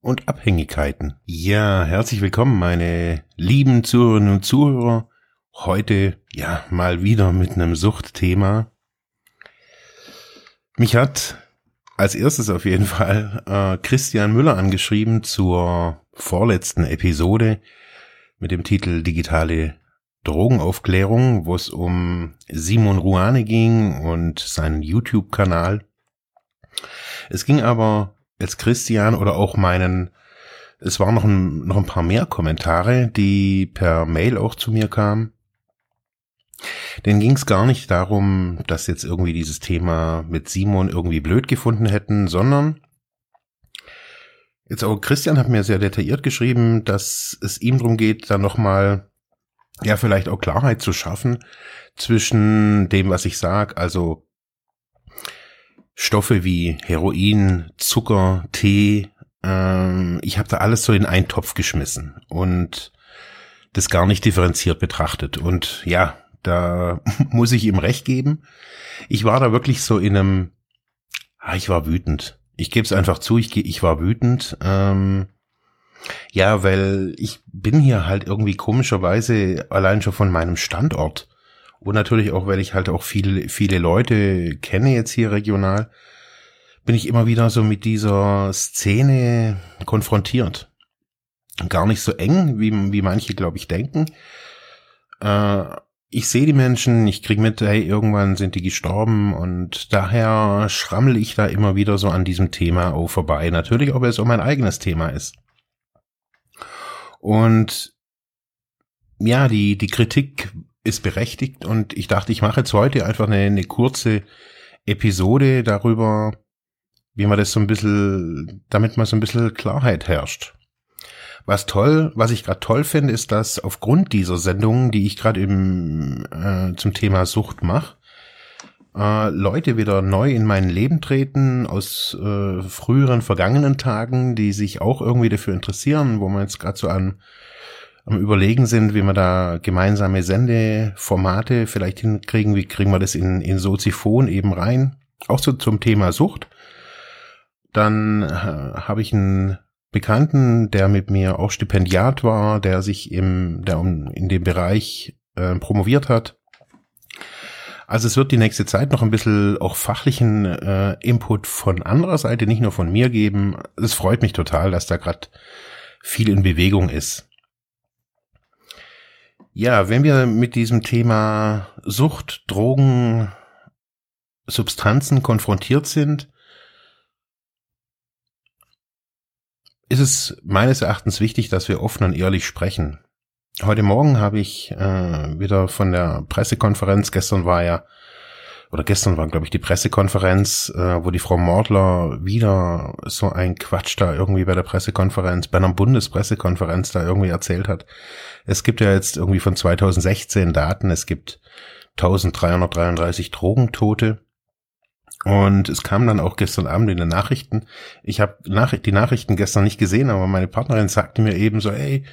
und Abhängigkeiten. Ja, herzlich willkommen, meine lieben Zuhörerinnen und Zuhörer. Heute, ja, mal wieder mit einem Suchtthema. Mich hat als erstes auf jeden Fall äh, Christian Müller angeschrieben zur vorletzten Episode mit dem Titel Digitale Drogenaufklärung, wo es um Simon Ruane ging und seinen YouTube-Kanal. Es ging aber als Christian oder auch meinen, es waren noch ein, noch ein paar mehr Kommentare, die per Mail auch zu mir kamen. Denn ging es gar nicht darum, dass jetzt irgendwie dieses Thema mit Simon irgendwie blöd gefunden hätten, sondern jetzt auch Christian hat mir sehr detailliert geschrieben, dass es ihm darum geht, dann nochmal ja vielleicht auch Klarheit zu schaffen zwischen dem, was ich sag, also Stoffe wie Heroin, Zucker, Tee, ähm, ich habe da alles so in einen Topf geschmissen und das gar nicht differenziert betrachtet. Und ja, da muss ich ihm recht geben. Ich war da wirklich so in einem, ah, ich war wütend. Ich gebe es einfach zu, ich, ich war wütend. Ähm, ja, weil ich bin hier halt irgendwie komischerweise allein schon von meinem Standort und natürlich auch, weil ich halt auch viele, viele Leute kenne jetzt hier regional, bin ich immer wieder so mit dieser Szene konfrontiert. Gar nicht so eng, wie, wie manche, glaube ich, denken. Äh, ich sehe die Menschen, ich krieg mit, hey, irgendwann sind die gestorben und daher schrammel ich da immer wieder so an diesem Thema auch vorbei. Natürlich, ob es auch mein eigenes Thema ist. Und ja, die, die Kritik ist berechtigt und ich dachte, ich mache jetzt heute einfach eine, eine kurze Episode darüber, wie man das so ein bisschen, damit mal so ein bisschen Klarheit herrscht. Was toll, was ich gerade toll finde, ist, dass aufgrund dieser Sendungen, die ich gerade im äh, zum Thema Sucht mache, äh, Leute wieder neu in mein Leben treten aus äh, früheren vergangenen Tagen, die sich auch irgendwie dafür interessieren, wo man jetzt gerade so an am überlegen sind, wie wir da gemeinsame Sendeformate vielleicht hinkriegen, wie kriegen wir das in, in Soziphon eben rein, auch so zum Thema Sucht. Dann äh, habe ich einen Bekannten, der mit mir auch Stipendiat war, der sich im, der um, in dem Bereich äh, promoviert hat. Also es wird die nächste Zeit noch ein bisschen auch fachlichen äh, Input von anderer Seite, nicht nur von mir geben. Es freut mich total, dass da gerade viel in Bewegung ist. Ja, wenn wir mit diesem Thema Sucht, Drogen, Substanzen konfrontiert sind, ist es meines Erachtens wichtig, dass wir offen und ehrlich sprechen. Heute Morgen habe ich äh, wieder von der Pressekonferenz, gestern war ja oder gestern war, glaube ich, die Pressekonferenz, äh, wo die Frau Mordler wieder so ein Quatsch da irgendwie bei der Pressekonferenz, bei einer Bundespressekonferenz da irgendwie erzählt hat. Es gibt ja jetzt irgendwie von 2016 Daten, es gibt 1333 Drogentote. Und es kam dann auch gestern Abend in den Nachrichten. Ich habe Nach die Nachrichten gestern nicht gesehen, aber meine Partnerin sagte mir eben so, ey,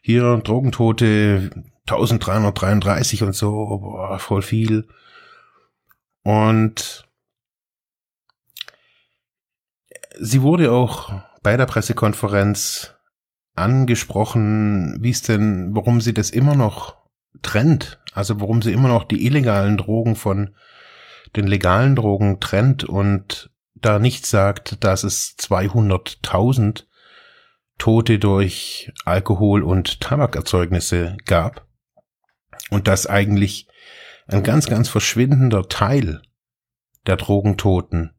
hier Drogentote 1333 und so, boah, voll viel. Und sie wurde auch bei der Pressekonferenz angesprochen, wie es denn, warum sie das immer noch trennt, also warum sie immer noch die illegalen Drogen von den legalen Drogen trennt und da nicht sagt, dass es 200.000 Tote durch Alkohol und Tabakerzeugnisse gab. Und dass eigentlich ein ganz, ganz verschwindender Teil der Drogentoten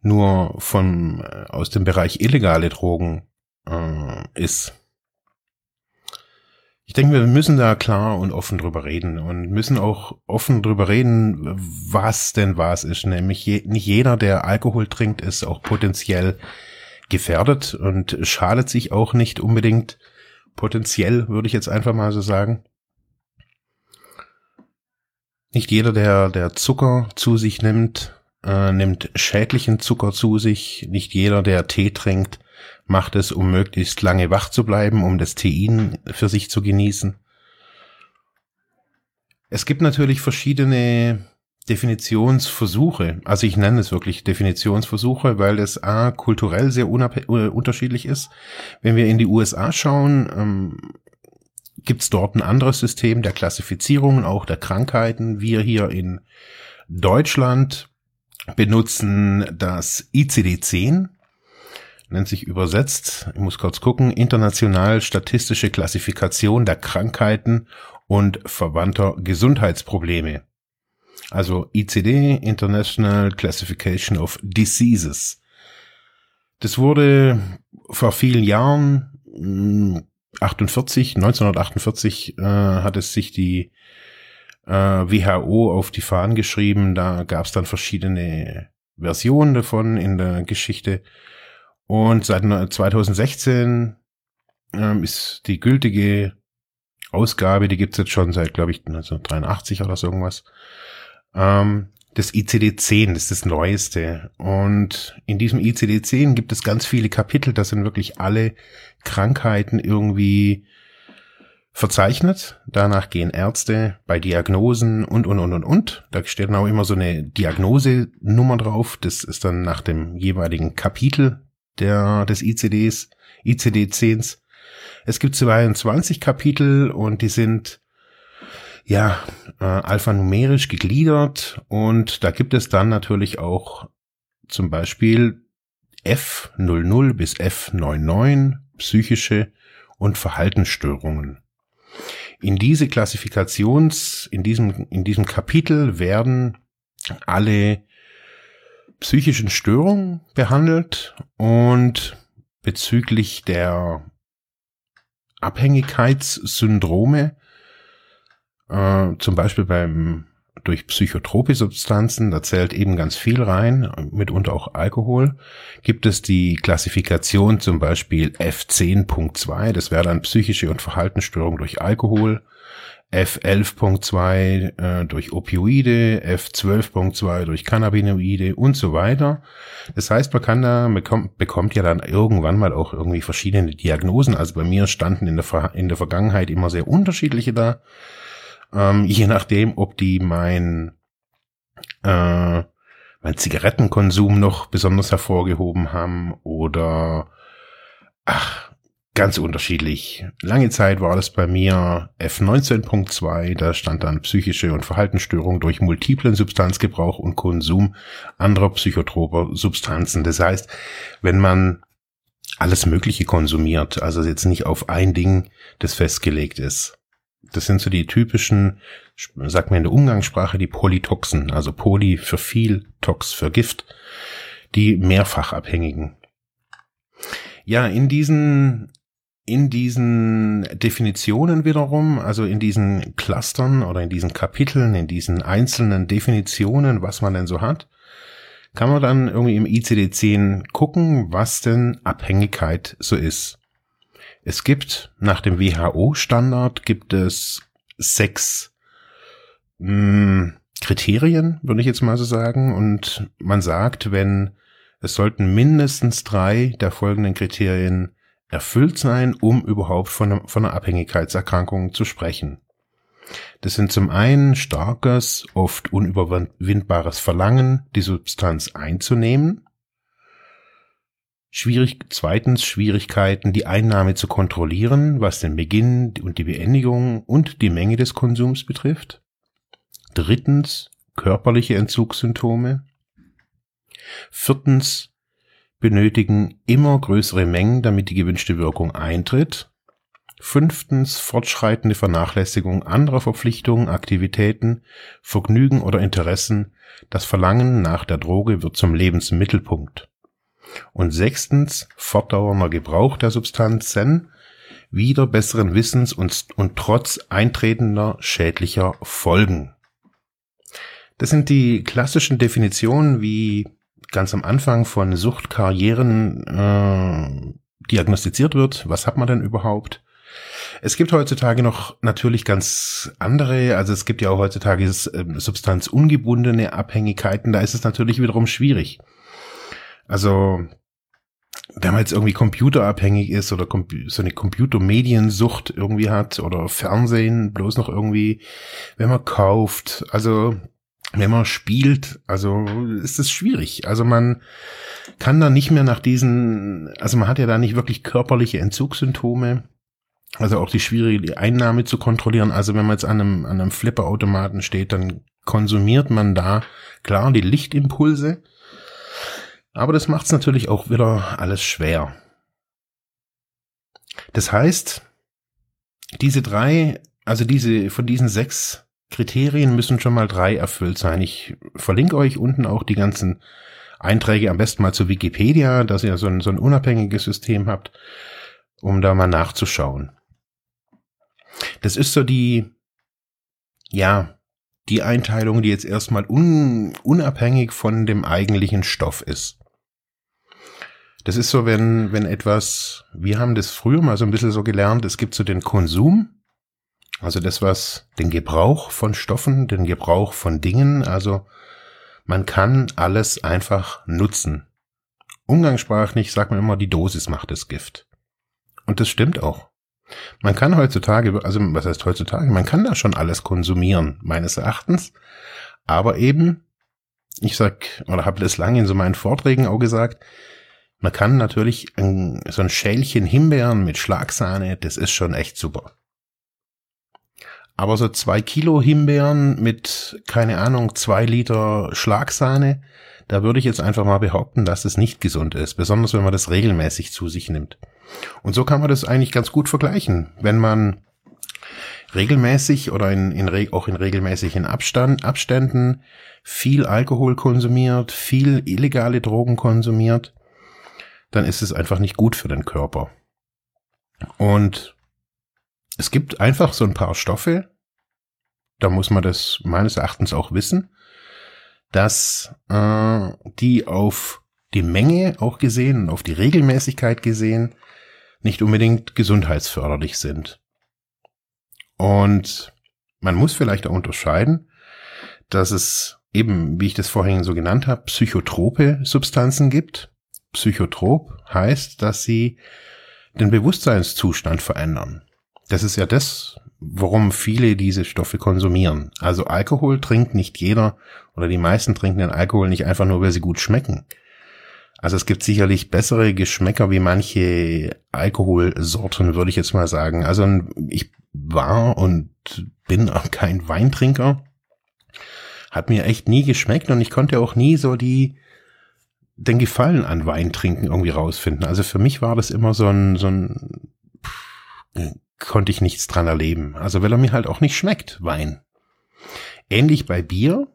nur von äh, aus dem Bereich illegale Drogen äh, ist. Ich denke, wir müssen da klar und offen drüber reden und müssen auch offen drüber reden, was denn was ist. Nämlich je, nicht jeder, der Alkohol trinkt, ist auch potenziell gefährdet und schadet sich auch nicht unbedingt potenziell, würde ich jetzt einfach mal so sagen. Nicht jeder, der, der Zucker zu sich nimmt, äh, nimmt schädlichen Zucker zu sich. Nicht jeder, der Tee trinkt, macht es, um möglichst lange wach zu bleiben, um das Tein für sich zu genießen. Es gibt natürlich verschiedene Definitionsversuche. Also ich nenne es wirklich Definitionsversuche, weil es a kulturell sehr äh, unterschiedlich ist. Wenn wir in die USA schauen, ähm, gibt es dort ein anderes System der Klassifizierung, auch der Krankheiten. Wir hier in Deutschland benutzen das ICD-10, nennt sich übersetzt, ich muss kurz gucken, International Statistische Klassifikation der Krankheiten und verwandter Gesundheitsprobleme. Also ICD, International Classification of Diseases. Das wurde vor vielen Jahren, 48, hm, 1948, äh, hat es sich die äh, WHO auf die Fahnen geschrieben. Da gab es dann verschiedene Versionen davon in der Geschichte. Und seit 2016 ähm, ist die gültige Ausgabe, die gibt's jetzt schon seit, glaube ich, 1983 oder so irgendwas. Ähm, das ICD-10, das ist das Neueste. Und in diesem ICD-10 gibt es ganz viele Kapitel, da sind wirklich alle Krankheiten irgendwie verzeichnet. Danach gehen Ärzte bei Diagnosen und, und, und, und, und. Da steht dann auch immer so eine Diagnosenummer drauf. Das ist dann nach dem jeweiligen Kapitel der, des ICDs, ICD-10s. Es gibt 22 Kapitel und die sind ja äh, alphanumerisch gegliedert und da gibt es dann natürlich auch zum Beispiel F00 bis F99 psychische und Verhaltensstörungen. In diese Klassifikations, in diesem, in diesem Kapitel werden alle psychischen Störungen behandelt und bezüglich der Abhängigkeitssyndrome, äh, zum Beispiel beim durch psychotrope Substanzen, da zählt eben ganz viel rein, mitunter auch Alkohol, gibt es die Klassifikation zum Beispiel F10.2, das wäre dann psychische und Verhaltensstörung durch Alkohol, F11.2 äh, durch Opioide, F12.2 durch Cannabinoide und so weiter. Das heißt, man kann da, bekommt, bekommt ja dann irgendwann mal auch irgendwie verschiedene Diagnosen. Also bei mir standen in der, in der Vergangenheit immer sehr unterschiedliche da ähm, je nachdem, ob die mein, äh, mein Zigarettenkonsum noch besonders hervorgehoben haben oder ach, ganz unterschiedlich. Lange Zeit war das bei mir F19.2, da stand dann psychische und Verhaltensstörung durch multiplen Substanzgebrauch und Konsum anderer psychotroper Substanzen. Das heißt, wenn man alles Mögliche konsumiert, also jetzt nicht auf ein Ding, das festgelegt ist. Das sind so die typischen, sagt man in der Umgangssprache, die Polytoxen, also Poly für viel, Tox für Gift, die Mehrfachabhängigen. Ja, in diesen, in diesen Definitionen wiederum, also in diesen Clustern oder in diesen Kapiteln, in diesen einzelnen Definitionen, was man denn so hat, kann man dann irgendwie im ICD-10 gucken, was denn Abhängigkeit so ist. Es gibt nach dem WHO-Standard gibt es sechs mh, hm, Kriterien, würde ich jetzt mal so sagen. Und man sagt, wenn es sollten mindestens drei der folgenden Kriterien erfüllt sein, um überhaupt von, von einer Abhängigkeitserkrankung zu sprechen. Das sind zum einen starkes, oft unüberwindbares Verlangen, die Substanz einzunehmen. Schwierig, zweitens Schwierigkeiten, die Einnahme zu kontrollieren, was den Beginn und die Beendigung und die Menge des Konsums betrifft. Drittens körperliche Entzugssymptome. Viertens benötigen immer größere Mengen, damit die gewünschte Wirkung eintritt. Fünftens fortschreitende Vernachlässigung anderer Verpflichtungen, Aktivitäten, Vergnügen oder Interessen. Das Verlangen nach der Droge wird zum Lebensmittelpunkt. Und sechstens, fortdauernder Gebrauch der Substanzen, wieder besseren Wissens und, und trotz eintretender schädlicher Folgen. Das sind die klassischen Definitionen, wie ganz am Anfang von Suchtkarrieren äh, diagnostiziert wird. Was hat man denn überhaupt? Es gibt heutzutage noch natürlich ganz andere, also es gibt ja auch heutzutage ähm, substanzungebundene Abhängigkeiten, da ist es natürlich wiederum schwierig. Also wenn man jetzt irgendwie computerabhängig ist oder so eine Computermediensucht irgendwie hat oder Fernsehen bloß noch irgendwie, wenn man kauft, also wenn man spielt, also ist es schwierig. Also man kann da nicht mehr nach diesen, also man hat ja da nicht wirklich körperliche Entzugssymptome. Also auch die schwierige Einnahme zu kontrollieren. Also wenn man jetzt an einem, an einem Flipperautomaten steht, dann konsumiert man da klar die Lichtimpulse. Aber das macht es natürlich auch wieder alles schwer. Das heißt, diese drei, also diese, von diesen sechs Kriterien müssen schon mal drei erfüllt sein. Ich verlinke euch unten auch die ganzen Einträge am besten mal zu Wikipedia, dass ihr so ein, so ein unabhängiges System habt, um da mal nachzuschauen. Das ist so die, ja, die Einteilung, die jetzt erstmal un, unabhängig von dem eigentlichen Stoff ist. Das ist so, wenn, wenn etwas, wir haben das früher mal so ein bisschen so gelernt, es gibt so den Konsum, also das, was den Gebrauch von Stoffen, den Gebrauch von Dingen, also man kann alles einfach nutzen. Umgangssprachlich sagt man immer, die Dosis macht das Gift. Und das stimmt auch. Man kann heutzutage, also was heißt heutzutage, man kann da schon alles konsumieren, meines Erachtens. Aber eben, ich sag, oder habe das lange in so meinen Vorträgen auch gesagt, man kann natürlich ein, so ein Schälchen Himbeeren mit Schlagsahne, das ist schon echt super. Aber so zwei Kilo Himbeeren mit, keine Ahnung, zwei Liter Schlagsahne, da würde ich jetzt einfach mal behaupten, dass es nicht gesund ist, besonders wenn man das regelmäßig zu sich nimmt. Und so kann man das eigentlich ganz gut vergleichen. Wenn man regelmäßig oder in, in, auch in regelmäßigen Abstand, Abständen viel Alkohol konsumiert, viel illegale Drogen konsumiert, dann ist es einfach nicht gut für den Körper. Und es gibt einfach so ein paar Stoffe, da muss man das meines Erachtens auch wissen, dass äh, die auf die Menge auch gesehen auf die Regelmäßigkeit gesehen nicht unbedingt gesundheitsförderlich sind. Und man muss vielleicht auch unterscheiden, dass es eben, wie ich das vorhin so genannt habe, psychotrope Substanzen gibt. Psychotrop heißt, dass sie den Bewusstseinszustand verändern. Das ist ja das, warum viele diese Stoffe konsumieren. Also Alkohol trinkt nicht jeder oder die meisten trinken den Alkohol nicht einfach nur, weil sie gut schmecken. Also es gibt sicherlich bessere Geschmäcker wie manche Alkoholsorten, würde ich jetzt mal sagen. Also ich war und bin auch kein Weintrinker. Hat mir echt nie geschmeckt und ich konnte auch nie so die den Gefallen an Weintrinken irgendwie rausfinden. Also für mich war das immer so ein, so ein konnte ich nichts dran erleben. Also weil er mir halt auch nicht schmeckt, Wein. Ähnlich bei Bier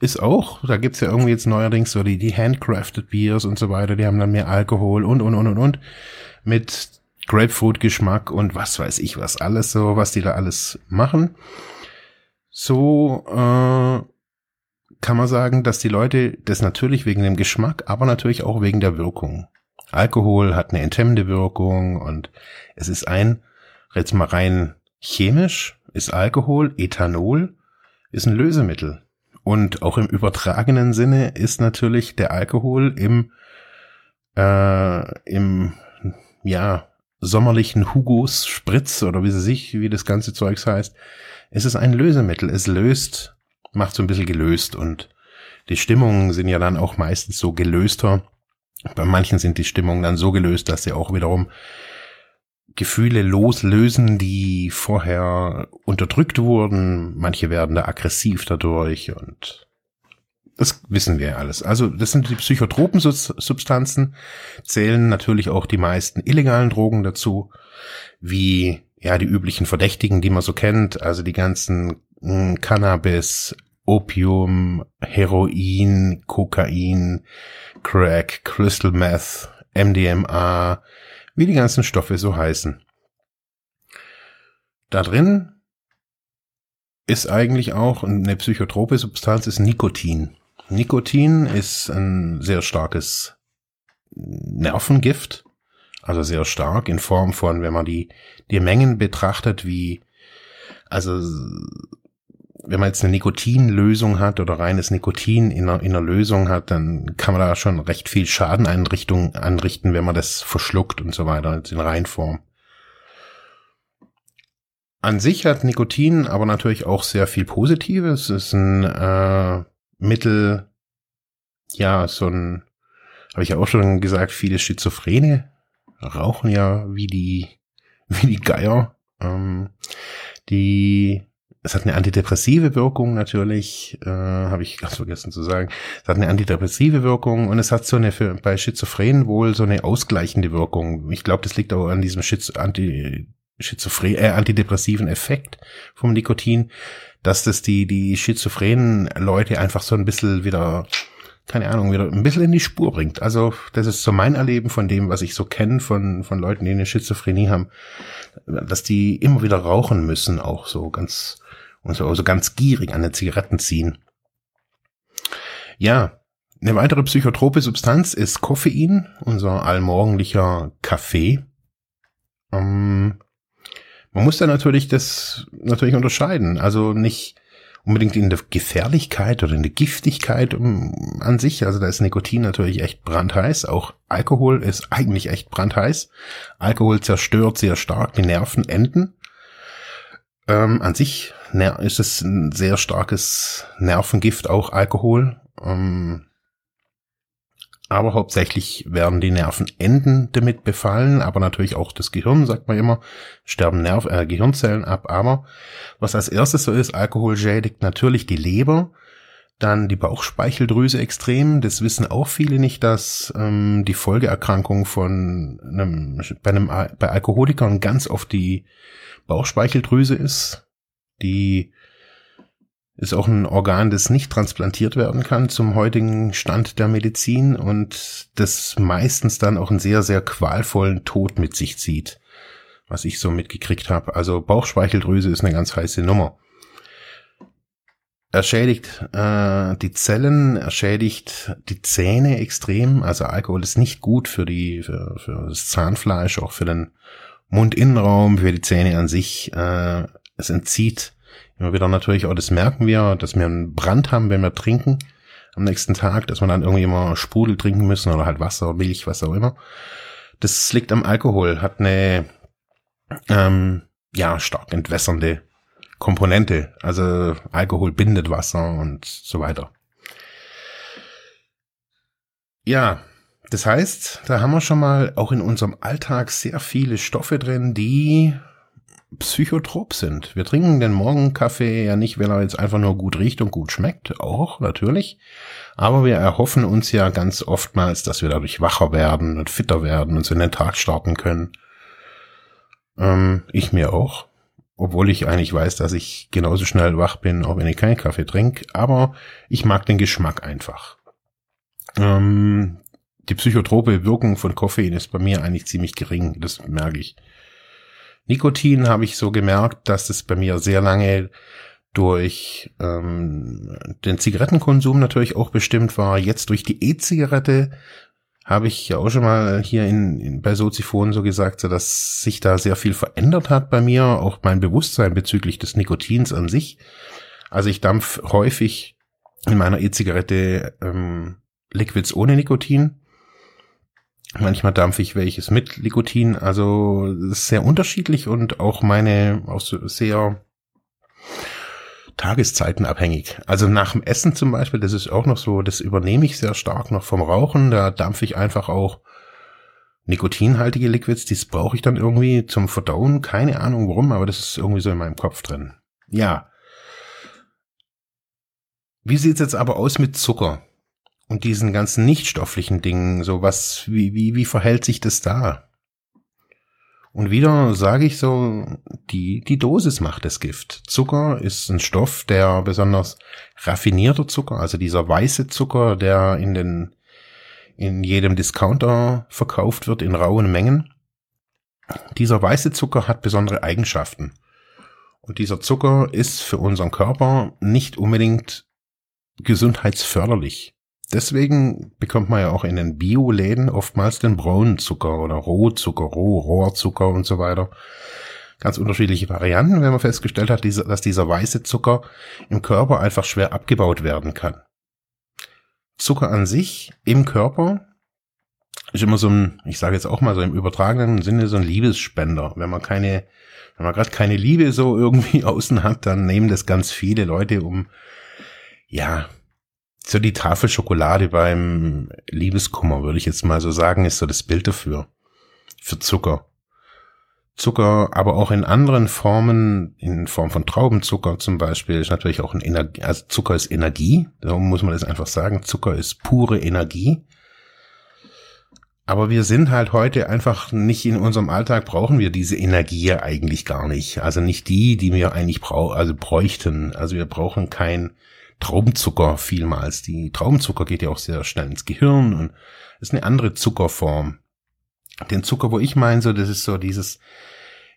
ist auch, da gibt's ja irgendwie jetzt neuerdings so die, die handcrafted Beers und so weiter, die haben dann mehr Alkohol und, und, und, und, und. Mit Grapefruit-Geschmack und was weiß ich was alles so, was die da alles machen. So äh, kann man sagen, dass die Leute das natürlich wegen dem Geschmack, aber natürlich auch wegen der Wirkung. Alkohol hat eine enthemmende Wirkung und es ist ein Jetzt mal rein chemisch ist Alkohol, Ethanol, ist ein Lösemittel. Und auch im übertragenen Sinne ist natürlich der Alkohol im, äh, im, ja, sommerlichen Hugos Spritz oder wie sie sich, wie das ganze Zeugs heißt, ist es ein Lösemittel. Es löst, macht so ein bisschen gelöst und die Stimmungen sind ja dann auch meistens so gelöster. Bei manchen sind die Stimmungen dann so gelöst, dass sie auch wiederum Gefühle loslösen, die vorher unterdrückt wurden. Manche werden da aggressiv dadurch und das wissen wir alles. Also das sind die psychotropen Substanzen, zählen natürlich auch die meisten illegalen Drogen dazu, wie ja die üblichen Verdächtigen, die man so kennt, also die ganzen hm, Cannabis, Opium, Heroin, Kokain, Crack, Crystal Meth, MDMA, wie die ganzen Stoffe so heißen. Da drin ist eigentlich auch eine psychotrope Substanz, ist Nikotin. Nikotin ist ein sehr starkes Nervengift, Also sehr stark in Form von, wenn man die, die Mengen betrachtet, wie, also, wenn man jetzt eine Nikotinlösung hat oder reines Nikotin in einer, in einer Lösung hat, dann kann man da schon recht viel Schaden anrichten, wenn man das verschluckt und so weiter, in Reinform. An sich hat Nikotin aber natürlich auch sehr viel Positives. Es ist ein äh, Mittel, ja, so ein, habe ich ja auch schon gesagt, viele Schizophrene rauchen ja wie die, wie die Geier. Ähm, die, es hat eine antidepressive Wirkung natürlich, äh, habe ich ganz vergessen zu sagen. Es hat eine antidepressive Wirkung und es hat so eine für, bei Schizophrenen wohl so eine ausgleichende Wirkung. Ich glaube, das liegt auch an diesem Schiz Anti Schizophren äh, antidepressiven Effekt vom Nikotin, dass das die, die schizophrenen Leute einfach so ein bisschen wieder, keine Ahnung, wieder ein bisschen in die Spur bringt. Also, das ist so mein Erleben von dem, was ich so kenne von, von Leuten, die eine Schizophrenie haben, dass die immer wieder rauchen müssen, auch so ganz, und so, so ganz gierig an den Zigaretten ziehen. Ja, eine weitere psychotrope Substanz ist Koffein, unser allmorgendlicher Kaffee. Ähm, man muss da natürlich das natürlich unterscheiden. Also nicht unbedingt in der Gefährlichkeit oder in der Giftigkeit um, an sich. Also da ist Nikotin natürlich echt brandheiß. Auch Alkohol ist eigentlich echt brandheiß. Alkohol zerstört sehr stark die Nervenenden. Ähm, an sich ist es ein sehr starkes Nervengift, auch Alkohol. Ähm, aber hauptsächlich werden die Nervenenden damit befallen, aber natürlich auch das Gehirn, sagt man immer, sterben Nerv äh, Gehirnzellen ab. Aber was als erstes so ist, Alkohol schädigt natürlich die Leber, dann die Bauchspeicheldrüse extrem. Das wissen auch viele nicht, dass ähm, die Folgeerkrankung von einem, bei einem bei Alkoholikern ganz oft die Bauchspeicheldrüse ist, die ist auch ein Organ, das nicht transplantiert werden kann zum heutigen Stand der Medizin und das meistens dann auch einen sehr, sehr qualvollen Tod mit sich zieht, was ich so mitgekriegt habe. Also Bauchspeicheldrüse ist eine ganz heiße Nummer. Er schädigt äh, die Zellen, er schädigt die Zähne extrem. Also Alkohol ist nicht gut für die für, für das Zahnfleisch, auch für den Mundinnenraum, für die Zähne an sich. Äh, es entzieht Immer wieder natürlich auch, das merken wir, dass wir einen Brand haben, wenn wir trinken am nächsten Tag, dass wir dann irgendwie immer Sprudel trinken müssen oder halt Wasser, Milch, was auch immer. Das liegt am Alkohol, hat eine ähm, ja stark entwässernde Komponente. Also Alkohol bindet Wasser und so weiter. Ja, das heißt, da haben wir schon mal auch in unserem Alltag sehr viele Stoffe drin, die psychotrop sind. Wir trinken den Morgenkaffee ja nicht, weil er jetzt einfach nur gut riecht und gut schmeckt, auch natürlich. Aber wir erhoffen uns ja ganz oftmals, dass wir dadurch wacher werden und fitter werden und so in den Tag starten können. Ähm, ich mir auch. Obwohl ich eigentlich weiß, dass ich genauso schnell wach bin, auch wenn ich keinen Kaffee trinke. Aber ich mag den Geschmack einfach. Ähm, die psychotrope Wirkung von Koffein ist bei mir eigentlich ziemlich gering. Das merke ich. Nikotin habe ich so gemerkt, dass es bei mir sehr lange durch ähm, den Zigarettenkonsum natürlich auch bestimmt war. Jetzt durch die E-Zigarette habe ich ja auch schon mal hier in, in bei Soziphon so gesagt, so dass sich da sehr viel verändert hat bei mir, auch mein Bewusstsein bezüglich des Nikotins an sich. Also ich dampf häufig in meiner E-Zigarette ähm, Liquids ohne Nikotin Manchmal dampfe ich welches mit Nikotin. Also sehr unterschiedlich und auch meine auch sehr Tageszeiten abhängig. Also nach dem Essen zum Beispiel, das ist auch noch so, das übernehme ich sehr stark noch vom Rauchen. Da dampfe ich einfach auch nikotinhaltige Liquids, das brauche ich dann irgendwie zum Verdauen. Keine Ahnung warum, aber das ist irgendwie so in meinem Kopf drin. Ja. Wie sieht's jetzt aber aus mit Zucker? Und diesen ganzen nichtstofflichen Dingen, so was, wie, wie, wie verhält sich das da? Und wieder sage ich so, die, die Dosis macht das Gift. Zucker ist ein Stoff, der besonders raffinierter Zucker, also dieser weiße Zucker, der in den, in jedem Discounter verkauft wird in rauen Mengen. Dieser weiße Zucker hat besondere Eigenschaften. Und dieser Zucker ist für unseren Körper nicht unbedingt gesundheitsförderlich. Deswegen bekommt man ja auch in den Bioläden oftmals den braunen Zucker oder Rohzucker, Roh, Rohrzucker und so weiter. Ganz unterschiedliche Varianten, wenn man festgestellt hat, dass dieser weiße Zucker im Körper einfach schwer abgebaut werden kann. Zucker an sich im Körper ist immer so ein, ich sage jetzt auch mal so im übertragenen Sinne so ein Liebesspender. Wenn man keine, wenn man gerade keine Liebe so irgendwie außen hat, dann nehmen das ganz viele Leute um, ja, so die Tafel Schokolade beim Liebeskummer, würde ich jetzt mal so sagen, ist so das Bild dafür. Für Zucker. Zucker, aber auch in anderen Formen, in Form von Traubenzucker zum Beispiel, ist natürlich auch ein Energie, also Zucker ist Energie, darum muss man das einfach sagen, Zucker ist pure Energie. Aber wir sind halt heute einfach nicht in unserem Alltag brauchen wir diese Energie eigentlich gar nicht. Also nicht die, die wir eigentlich brau also bräuchten. Also wir brauchen kein Traubenzucker vielmals. Die Traubenzucker geht ja auch sehr schnell ins Gehirn und ist eine andere Zuckerform. Den Zucker, wo ich meine, so, das ist so dieses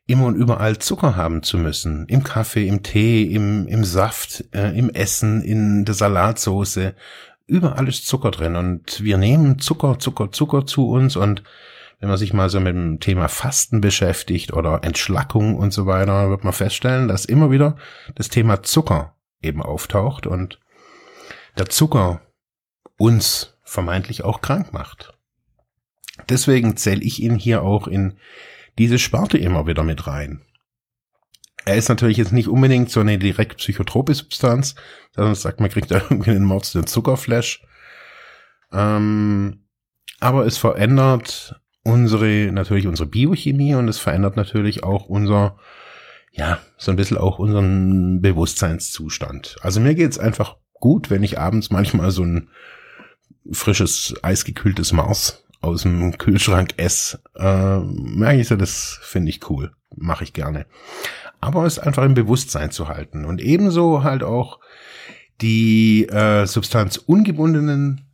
immer und überall Zucker haben zu müssen. Im Kaffee, im Tee, im, im Saft, äh, im Essen, in der Salatsoße, überall ist Zucker drin und wir nehmen Zucker, Zucker, Zucker zu uns und wenn man sich mal so mit dem Thema Fasten beschäftigt oder Entschlackung und so weiter, wird man feststellen, dass immer wieder das Thema Zucker eben auftaucht und der Zucker uns vermeintlich auch krank macht. Deswegen zähle ich ihn hier auch in diese Sparte immer wieder mit rein. Er ist natürlich jetzt nicht unbedingt so eine direkt psychotrope Substanz, sondern sagt, man kriegt da irgendwie einen Mords den Zuckerflash. Ähm, aber es verändert unsere, natürlich unsere Biochemie und es verändert natürlich auch unser, ja, so ein bisschen auch unseren Bewusstseinszustand. Also mir geht's einfach gut, wenn ich abends manchmal so ein frisches, eisgekühltes Mars aus dem Kühlschrank esse. Äh, merke ich so, das finde ich cool. Mache ich gerne aber es einfach im Bewusstsein zu halten. Und ebenso halt auch die äh, Substanz ungebundenen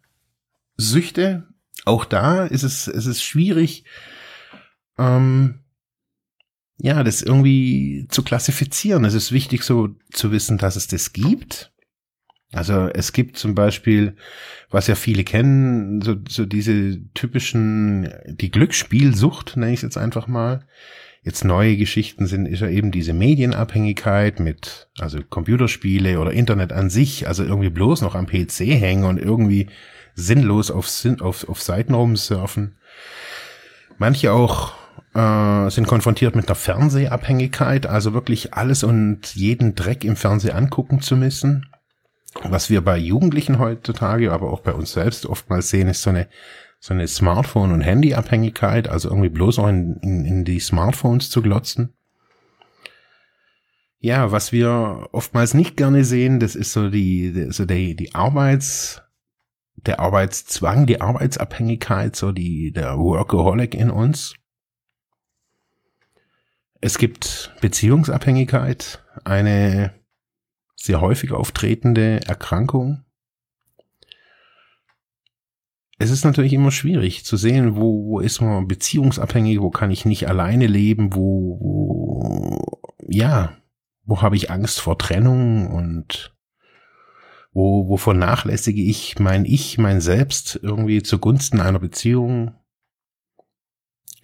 Süchte. Auch da ist es, es ist schwierig, ähm, ja, das irgendwie zu klassifizieren. Es ist wichtig, so zu wissen, dass es das gibt. Also es gibt zum Beispiel, was ja viele kennen, so, so diese typischen, die Glücksspielsucht, nenne ich es jetzt einfach mal jetzt neue Geschichten sind, ist ja eben diese Medienabhängigkeit mit, also Computerspiele oder Internet an sich, also irgendwie bloß noch am PC hängen und irgendwie sinnlos auf, auf, auf Seiten rumsurfen. Manche auch äh, sind konfrontiert mit einer Fernsehabhängigkeit, also wirklich alles und jeden Dreck im Fernsehen angucken zu müssen. Was wir bei Jugendlichen heutzutage, aber auch bei uns selbst oftmals sehen, ist so eine so eine Smartphone- und Handyabhängigkeit, also irgendwie bloß auch in, in, in die Smartphones zu glotzen. Ja, was wir oftmals nicht gerne sehen, das ist so die, so die, die Arbeits, der Arbeitszwang, die Arbeitsabhängigkeit, so die, der Workaholic in uns. Es gibt Beziehungsabhängigkeit, eine sehr häufig auftretende Erkrankung. Es ist natürlich immer schwierig zu sehen, wo, wo ist man beziehungsabhängig, wo kann ich nicht alleine leben, wo, wo ja, wo habe ich Angst vor Trennung und wo, wo vernachlässige ich mein Ich, mein Selbst irgendwie zugunsten einer Beziehung,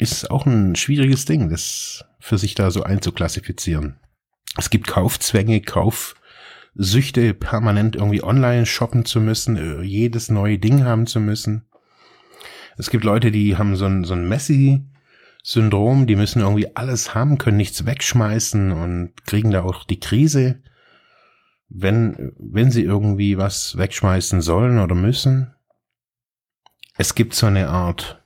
ist auch ein schwieriges Ding, das für sich da so einzuklassifizieren. Es gibt Kaufzwänge, Kaufsüchte, permanent irgendwie online shoppen zu müssen, äh, jedes neue Ding haben zu müssen. Es gibt Leute, die haben so ein, so ein Messi-Syndrom, die müssen irgendwie alles haben, können nichts wegschmeißen und kriegen da auch die Krise, wenn, wenn sie irgendwie was wegschmeißen sollen oder müssen. Es gibt so eine Art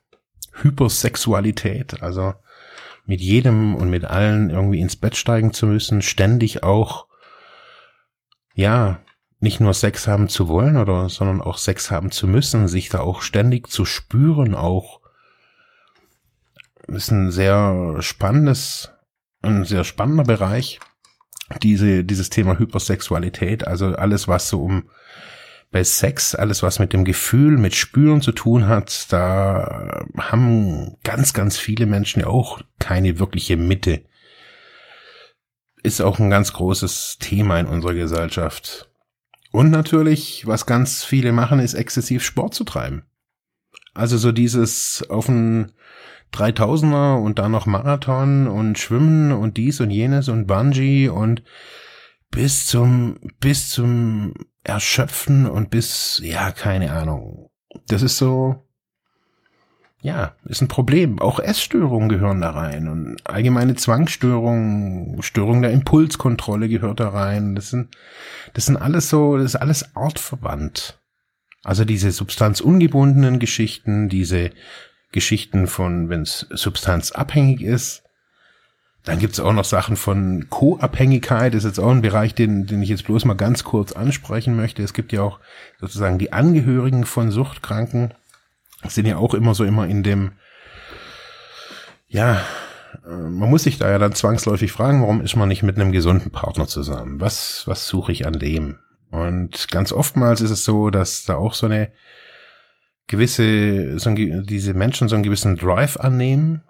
Hypersexualität, also mit jedem und mit allen irgendwie ins Bett steigen zu müssen, ständig auch, ja, nicht nur Sex haben zu wollen oder, sondern auch Sex haben zu müssen, sich da auch ständig zu spüren, auch. Ist ein sehr spannendes, ein sehr spannender Bereich, diese, dieses Thema Hypersexualität, also alles, was so um bei Sex, alles, was mit dem Gefühl, mit Spüren zu tun hat, da haben ganz, ganz viele Menschen ja auch keine wirkliche Mitte. Ist auch ein ganz großes Thema in unserer Gesellschaft. Und natürlich, was ganz viele machen, ist exzessiv Sport zu treiben. Also so dieses auf ein 3000er und dann noch Marathon und Schwimmen und dies und jenes und Bungee und bis zum, bis zum Erschöpfen und bis, ja, keine Ahnung. Das ist so, ja, ist ein Problem. Auch Essstörungen gehören da rein und allgemeine Zwangsstörungen, Störung der Impulskontrolle gehört da rein. Das sind, das sind alles so, das ist alles artverwandt. Also diese substanzungebundenen Geschichten, diese Geschichten von, wenn es substanzabhängig ist. Dann gibt's auch noch Sachen von Co-Abhängigkeit, ist jetzt auch ein Bereich, den, den ich jetzt bloß mal ganz kurz ansprechen möchte. Es gibt ja auch sozusagen die Angehörigen von Suchtkranken, sind ja auch immer so immer in dem, ja, äh, man muss sich da ja dann zwangsläufig fragen, warum ist man nicht mit einem gesunden Partner zusammen? Was, was suche ich an dem? Und ganz oftmals ist es so, dass da auch so eine gewisse, so ein, diese Menschen so einen gewissen Drive annehmen.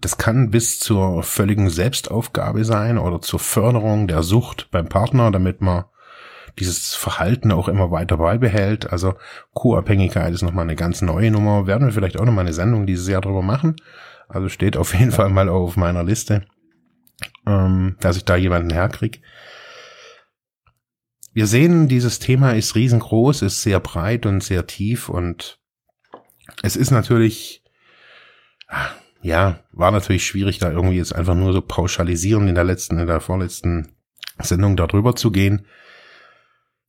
Das kann bis zur völligen Selbstaufgabe sein oder zur Förderung der Sucht beim Partner, damit man dieses Verhalten auch immer weiter beibehält. Also Co-Abhängigkeit ist nochmal eine ganz neue Nummer. Werden wir vielleicht auch nochmal eine Sendung dieses Jahr drüber machen. Also steht auf jeden Fall mal auf meiner Liste, ähm, dass ich da jemanden herkrieg. Wir sehen, dieses Thema ist riesengroß, ist sehr breit und sehr tief und es ist natürlich, ja, war natürlich schwierig, da irgendwie jetzt einfach nur so pauschalisieren in der letzten, in der vorletzten Sendung darüber zu gehen.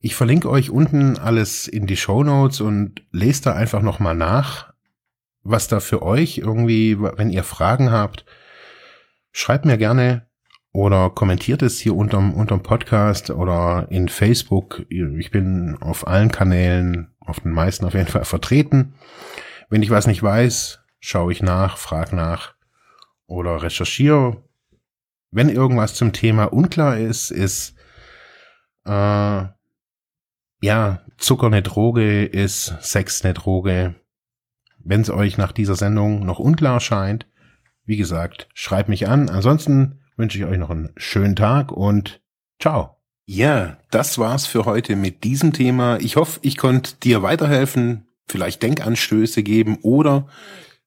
Ich verlinke euch unten alles in die Show Notes und lest da einfach nochmal nach, was da für euch irgendwie, wenn ihr Fragen habt, schreibt mir gerne oder kommentiert es hier unterm, unterm Podcast oder in Facebook. Ich bin auf allen Kanälen, auf den meisten auf jeden Fall vertreten. Wenn ich was nicht weiß, schaue ich nach, frage nach oder recherchiere. Wenn irgendwas zum Thema unklar ist, ist äh, ja Zucker eine Droge, ist Sex eine Droge. Wenn es euch nach dieser Sendung noch unklar scheint, wie gesagt, schreibt mich an. Ansonsten wünsche ich euch noch einen schönen Tag und ciao. Ja, das war's für heute mit diesem Thema. Ich hoffe, ich konnte dir weiterhelfen, vielleicht Denkanstöße geben oder